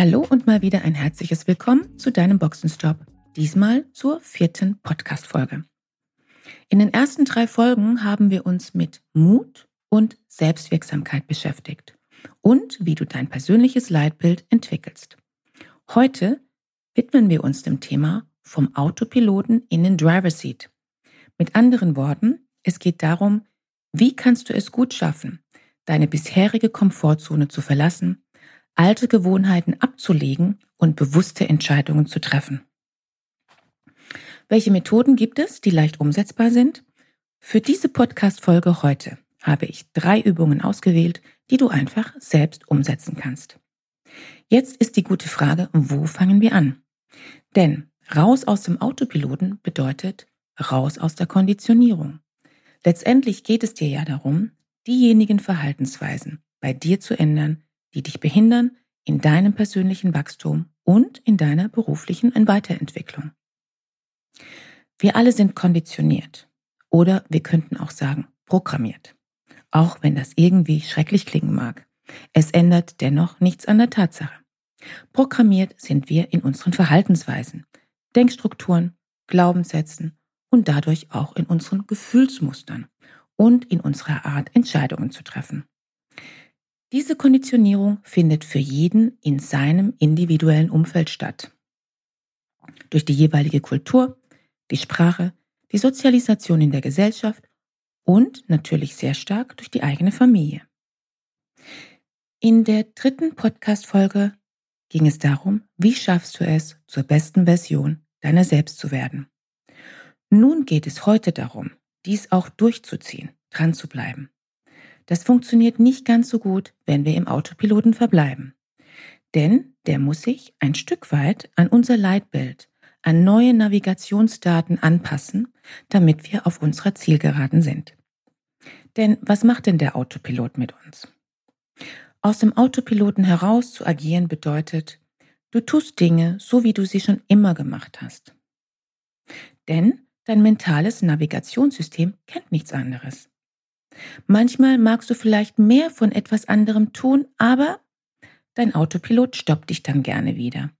Hallo und mal wieder ein herzliches Willkommen zu deinem Boxenstopp. Diesmal zur vierten Podcast-Folge. In den ersten drei Folgen haben wir uns mit Mut und Selbstwirksamkeit beschäftigt und wie du dein persönliches Leitbild entwickelst. Heute widmen wir uns dem Thema vom Autopiloten in den Driver Seat. Mit anderen Worten, es geht darum, wie kannst du es gut schaffen, deine bisherige Komfortzone zu verlassen, alte Gewohnheiten abzulegen und bewusste Entscheidungen zu treffen. Welche Methoden gibt es, die leicht umsetzbar sind? Für diese Podcast-Folge heute habe ich drei Übungen ausgewählt, die du einfach selbst umsetzen kannst. Jetzt ist die gute Frage, wo fangen wir an? Denn raus aus dem Autopiloten bedeutet raus aus der Konditionierung. Letztendlich geht es dir ja darum, diejenigen Verhaltensweisen bei dir zu ändern, die dich behindern in deinem persönlichen Wachstum und in deiner beruflichen Weiterentwicklung. Wir alle sind konditioniert oder wir könnten auch sagen programmiert auch wenn das irgendwie schrecklich klingen mag. Es ändert dennoch nichts an der Tatsache. Programmiert sind wir in unseren Verhaltensweisen, Denkstrukturen, Glaubenssätzen und dadurch auch in unseren Gefühlsmustern und in unserer Art, Entscheidungen zu treffen. Diese Konditionierung findet für jeden in seinem individuellen Umfeld statt. Durch die jeweilige Kultur, die Sprache, die Sozialisation in der Gesellschaft und natürlich sehr stark durch die eigene Familie. In der dritten Podcast-Folge ging es darum, wie schaffst du es, zur besten Version deiner selbst zu werden. Nun geht es heute darum, dies auch durchzuziehen, dran zu bleiben. Das funktioniert nicht ganz so gut, wenn wir im Autopiloten verbleiben. Denn der muss sich ein Stück weit an unser Leitbild, an neue Navigationsdaten anpassen, damit wir auf unserer Zielgeraden sind. Denn was macht denn der Autopilot mit uns? Aus dem Autopiloten heraus zu agieren bedeutet, du tust Dinge so, wie du sie schon immer gemacht hast. Denn dein mentales Navigationssystem kennt nichts anderes. Manchmal magst du vielleicht mehr von etwas anderem tun, aber dein Autopilot stoppt dich dann gerne wieder.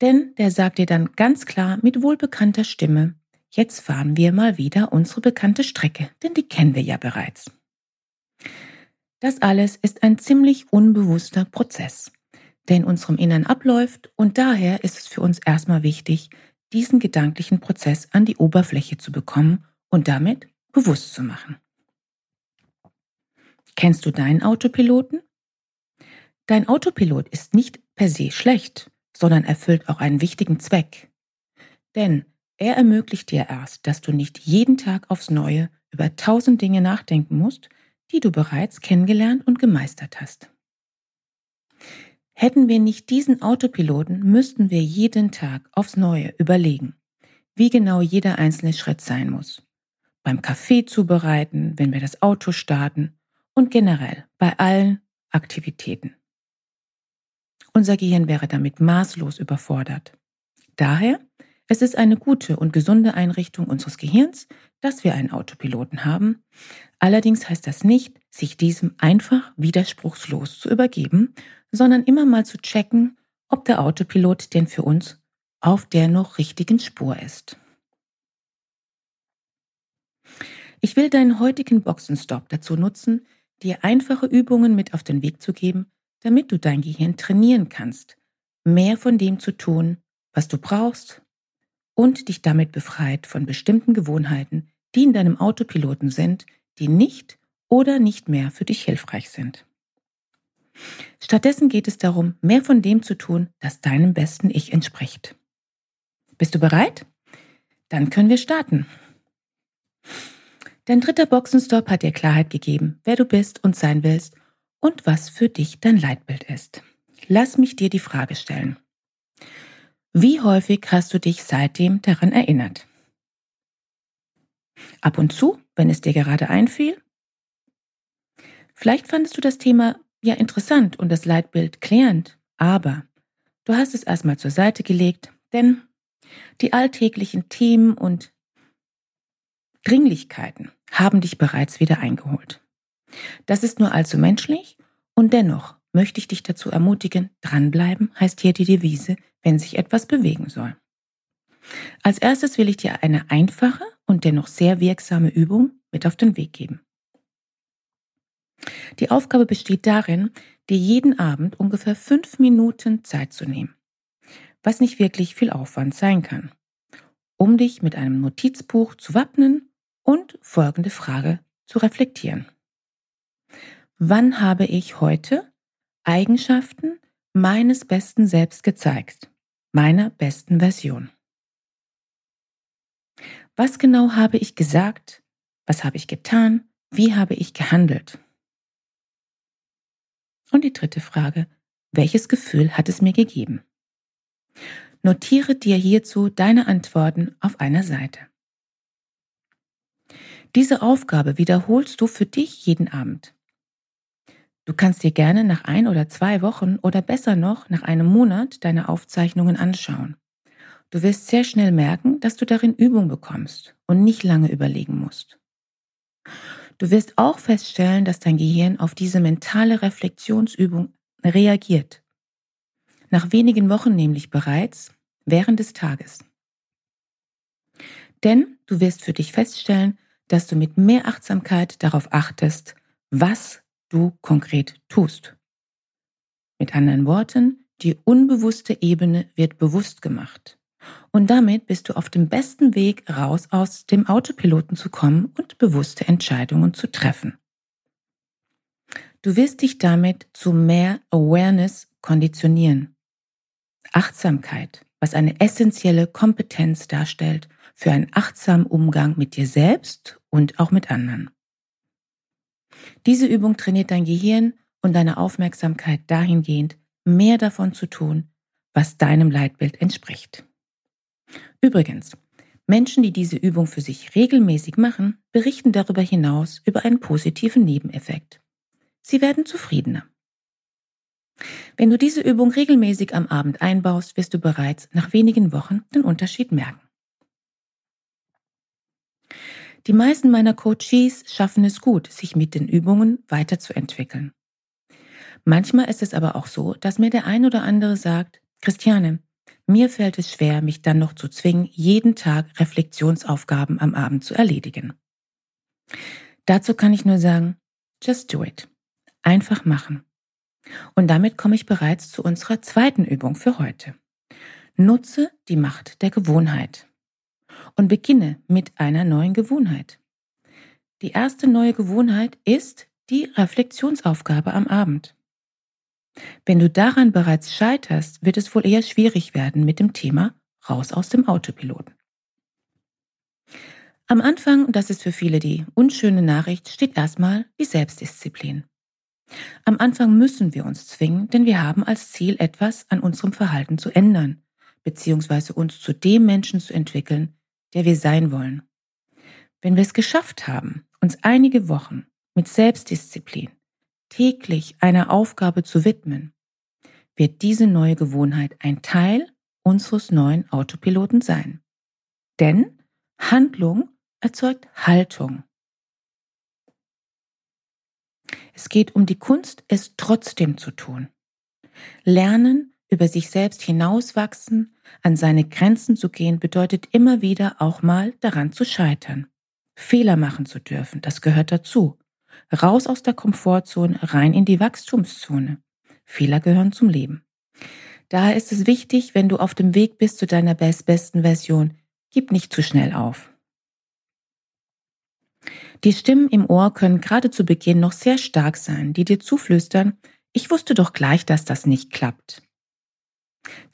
Denn der sagt dir dann ganz klar mit wohlbekannter Stimme, Jetzt fahren wir mal wieder unsere bekannte Strecke, denn die kennen wir ja bereits. Das alles ist ein ziemlich unbewusster Prozess, der in unserem Innern abläuft und daher ist es für uns erstmal wichtig, diesen gedanklichen Prozess an die Oberfläche zu bekommen und damit bewusst zu machen. Kennst du deinen Autopiloten? Dein Autopilot ist nicht per se schlecht, sondern erfüllt auch einen wichtigen Zweck. Denn er ermöglicht dir erst, dass du nicht jeden Tag aufs Neue über tausend Dinge nachdenken musst, die du bereits kennengelernt und gemeistert hast. Hätten wir nicht diesen Autopiloten, müssten wir jeden Tag aufs Neue überlegen, wie genau jeder einzelne Schritt sein muss. Beim Kaffee zubereiten, wenn wir das Auto starten und generell bei allen Aktivitäten. Unser Gehirn wäre damit maßlos überfordert. Daher es ist eine gute und gesunde Einrichtung unseres Gehirns, dass wir einen Autopiloten haben. Allerdings heißt das nicht, sich diesem einfach widerspruchslos zu übergeben, sondern immer mal zu checken, ob der Autopilot denn für uns auf der noch richtigen Spur ist. Ich will deinen heutigen Boxenstopp dazu nutzen, dir einfache Übungen mit auf den Weg zu geben, damit du dein Gehirn trainieren kannst, mehr von dem zu tun, was du brauchst, und dich damit befreit von bestimmten Gewohnheiten, die in deinem Autopiloten sind, die nicht oder nicht mehr für dich hilfreich sind. Stattdessen geht es darum, mehr von dem zu tun, das deinem besten Ich entspricht. Bist du bereit? Dann können wir starten. Dein dritter Boxenstopp hat dir Klarheit gegeben, wer du bist und sein willst und was für dich dein Leitbild ist. lass mich dir die Frage stellen. Wie häufig hast du dich seitdem daran erinnert? Ab und zu, wenn es dir gerade einfiel? Vielleicht fandest du das Thema ja interessant und das Leitbild klärend, aber du hast es erstmal zur Seite gelegt, denn die alltäglichen Themen und Dringlichkeiten haben dich bereits wieder eingeholt. Das ist nur allzu menschlich und dennoch möchte ich dich dazu ermutigen, dranbleiben heißt hier die Devise, wenn sich etwas bewegen soll. Als erstes will ich dir eine einfache und dennoch sehr wirksame Übung mit auf den Weg geben. Die Aufgabe besteht darin, dir jeden Abend ungefähr fünf Minuten Zeit zu nehmen, was nicht wirklich viel Aufwand sein kann, um dich mit einem Notizbuch zu wappnen und folgende Frage zu reflektieren. Wann habe ich heute Eigenschaften meines besten Selbst gezeigt, meiner besten Version? Was genau habe ich gesagt? Was habe ich getan? Wie habe ich gehandelt? Und die dritte Frage, welches Gefühl hat es mir gegeben? Notiere dir hierzu deine Antworten auf einer Seite. Diese Aufgabe wiederholst du für dich jeden Abend. Du kannst dir gerne nach ein oder zwei Wochen oder besser noch nach einem Monat deine Aufzeichnungen anschauen. Du wirst sehr schnell merken, dass du darin Übung bekommst und nicht lange überlegen musst. Du wirst auch feststellen, dass dein Gehirn auf diese mentale Reflexionsübung reagiert. Nach wenigen Wochen nämlich bereits während des Tages. Denn du wirst für dich feststellen, dass du mit mehr Achtsamkeit darauf achtest, was du konkret tust. Mit anderen Worten, die unbewusste Ebene wird bewusst gemacht. Und damit bist du auf dem besten Weg raus aus dem Autopiloten zu kommen und bewusste Entscheidungen zu treffen. Du wirst dich damit zu mehr Awareness konditionieren. Achtsamkeit, was eine essentielle Kompetenz darstellt für einen achtsamen Umgang mit dir selbst und auch mit anderen. Diese Übung trainiert dein Gehirn und deine Aufmerksamkeit dahingehend, mehr davon zu tun, was deinem Leitbild entspricht. Übrigens, Menschen, die diese Übung für sich regelmäßig machen, berichten darüber hinaus über einen positiven Nebeneffekt. Sie werden zufriedener. Wenn du diese Übung regelmäßig am Abend einbaust, wirst du bereits nach wenigen Wochen den Unterschied merken. Die meisten meiner Coaches schaffen es gut, sich mit den Übungen weiterzuentwickeln. Manchmal ist es aber auch so, dass mir der ein oder andere sagt, Christiane, mir fällt es schwer, mich dann noch zu zwingen, jeden Tag Reflexionsaufgaben am Abend zu erledigen. Dazu kann ich nur sagen, just do it. Einfach machen. Und damit komme ich bereits zu unserer zweiten Übung für heute. Nutze die Macht der Gewohnheit und beginne mit einer neuen Gewohnheit. Die erste neue Gewohnheit ist die Reflexionsaufgabe am Abend. Wenn du daran bereits scheiterst, wird es wohl eher schwierig werden mit dem Thema raus aus dem Autopiloten. Am Anfang, und das ist für viele die unschöne Nachricht, steht erstmal die Selbstdisziplin. Am Anfang müssen wir uns zwingen, denn wir haben als Ziel etwas an unserem Verhalten zu ändern, beziehungsweise uns zu dem Menschen zu entwickeln, der wir sein wollen. Wenn wir es geschafft haben, uns einige Wochen mit Selbstdisziplin täglich einer Aufgabe zu widmen, wird diese neue Gewohnheit ein Teil unseres neuen Autopiloten sein. Denn Handlung erzeugt Haltung. Es geht um die Kunst, es trotzdem zu tun. Lernen, über sich selbst hinauswachsen, an seine Grenzen zu gehen, bedeutet immer wieder auch mal daran zu scheitern. Fehler machen zu dürfen, das gehört dazu. Raus aus der Komfortzone, rein in die Wachstumszone. Fehler gehören zum Leben. Daher ist es wichtig, wenn du auf dem Weg bist zu deiner besten Version, gib nicht zu schnell auf. Die Stimmen im Ohr können gerade zu Beginn noch sehr stark sein, die dir zuflüstern, ich wusste doch gleich, dass das nicht klappt.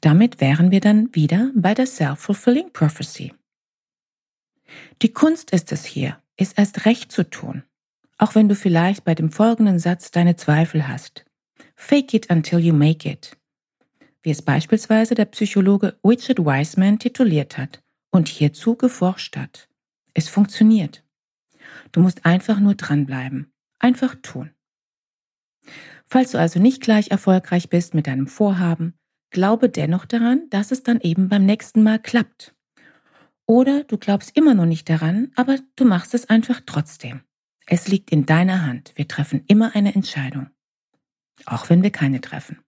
Damit wären wir dann wieder bei der Self-Fulfilling Prophecy. Die Kunst ist es hier, es erst recht zu tun. Auch wenn du vielleicht bei dem folgenden Satz deine Zweifel hast. Fake it until you make it. wie es beispielsweise der Psychologe Richard Wiseman tituliert hat und hierzu geforscht hat. Es funktioniert. Du musst einfach nur dranbleiben. Einfach tun. Falls du also nicht gleich erfolgreich bist mit deinem Vorhaben, glaube dennoch daran, dass es dann eben beim nächsten Mal klappt. Oder du glaubst immer noch nicht daran, aber du machst es einfach trotzdem. Es liegt in deiner Hand. Wir treffen immer eine Entscheidung. Auch wenn wir keine treffen.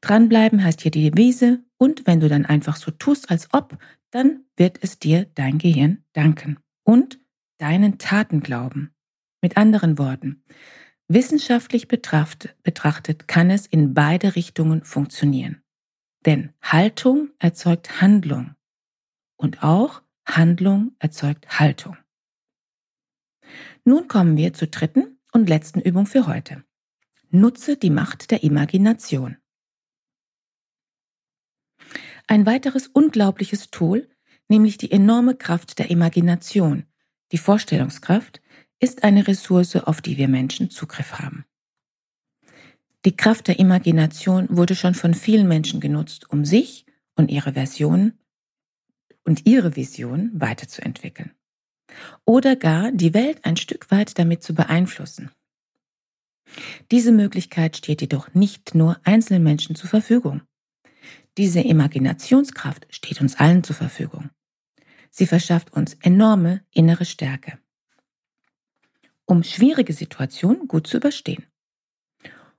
Dranbleiben heißt hier die Devise und wenn du dann einfach so tust, als ob, dann wird es dir dein Gehirn danken und deinen Taten glauben. Mit anderen Worten, wissenschaftlich betrachtet kann es in beide Richtungen funktionieren. Denn Haltung erzeugt Handlung und auch Handlung erzeugt Haltung. Nun kommen wir zur dritten und letzten Übung für heute. Nutze die Macht der Imagination. Ein weiteres unglaubliches Tool, nämlich die enorme Kraft der Imagination, die Vorstellungskraft, ist eine Ressource, auf die wir Menschen Zugriff haben. Die Kraft der Imagination wurde schon von vielen Menschen genutzt, um sich und ihre Version und ihre Vision weiterzuentwickeln. Oder gar die Welt ein Stück weit damit zu beeinflussen. Diese Möglichkeit steht jedoch nicht nur einzelnen Menschen zur Verfügung. Diese Imaginationskraft steht uns allen zur Verfügung. Sie verschafft uns enorme innere Stärke, um schwierige Situationen gut zu überstehen.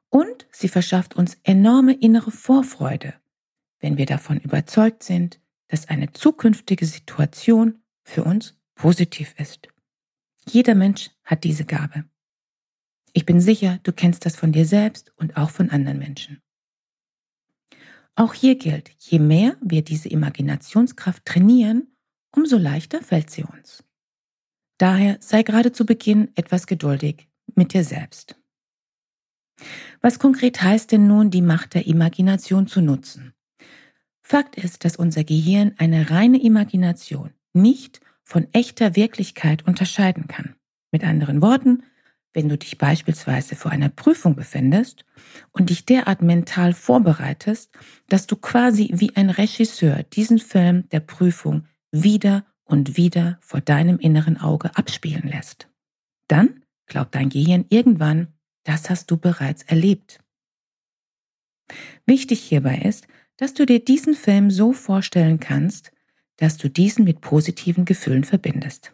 Und sie verschafft uns enorme innere Vorfreude, wenn wir davon überzeugt sind, dass eine zukünftige Situation für uns positiv ist. Jeder Mensch hat diese Gabe. Ich bin sicher, du kennst das von dir selbst und auch von anderen Menschen. Auch hier gilt, je mehr wir diese Imaginationskraft trainieren, umso leichter fällt sie uns. Daher sei gerade zu Beginn etwas geduldig mit dir selbst. Was konkret heißt denn nun, die Macht der Imagination zu nutzen? Fakt ist, dass unser Gehirn eine reine Imagination nicht von echter Wirklichkeit unterscheiden kann. Mit anderen Worten, wenn du dich beispielsweise vor einer Prüfung befindest und dich derart mental vorbereitest, dass du quasi wie ein Regisseur diesen Film der Prüfung wieder und wieder vor deinem inneren Auge abspielen lässt. Dann glaubt dein Gehirn irgendwann, das hast du bereits erlebt. Wichtig hierbei ist, dass du dir diesen Film so vorstellen kannst, dass du diesen mit positiven Gefühlen verbindest.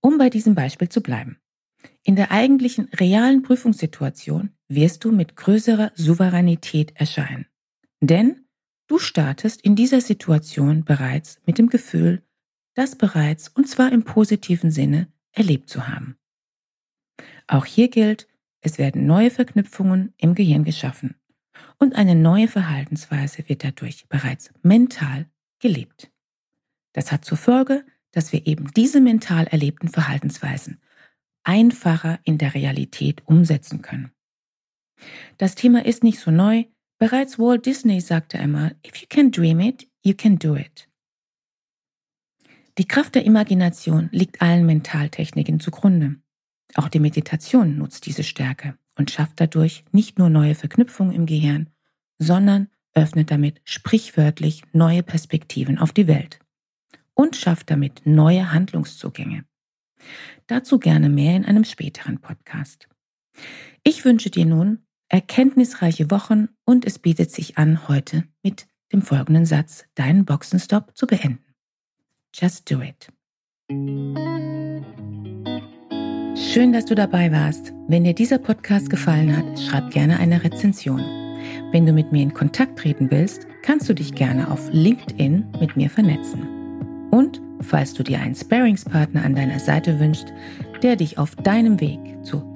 Um bei diesem Beispiel zu bleiben. In der eigentlichen realen Prüfungssituation wirst du mit größerer Souveränität erscheinen. Denn du startest in dieser Situation bereits mit dem Gefühl, das bereits, und zwar im positiven Sinne, erlebt zu haben. Auch hier gilt, es werden neue Verknüpfungen im Gehirn geschaffen und eine neue Verhaltensweise wird dadurch bereits mental gelebt. Das hat zur Folge, dass wir eben diese mental erlebten Verhaltensweisen einfacher in der Realität umsetzen können. Das Thema ist nicht so neu. Bereits Walt Disney sagte einmal, if you can dream it, you can do it. Die Kraft der Imagination liegt allen Mentaltechniken zugrunde. Auch die Meditation nutzt diese Stärke und schafft dadurch nicht nur neue Verknüpfungen im Gehirn, sondern öffnet damit sprichwörtlich neue Perspektiven auf die Welt und schafft damit neue Handlungszugänge. Dazu gerne mehr in einem späteren Podcast. Ich wünsche dir nun erkenntnisreiche Wochen und es bietet sich an, heute mit dem folgenden Satz deinen Boxenstopp zu beenden. Just do it. Schön, dass du dabei warst. Wenn dir dieser Podcast gefallen hat, schreib gerne eine Rezension. Wenn du mit mir in Kontakt treten willst, kannst du dich gerne auf LinkedIn mit mir vernetzen. Und falls du dir einen Sparingspartner an deiner Seite wünschst, der dich auf deinem Weg zu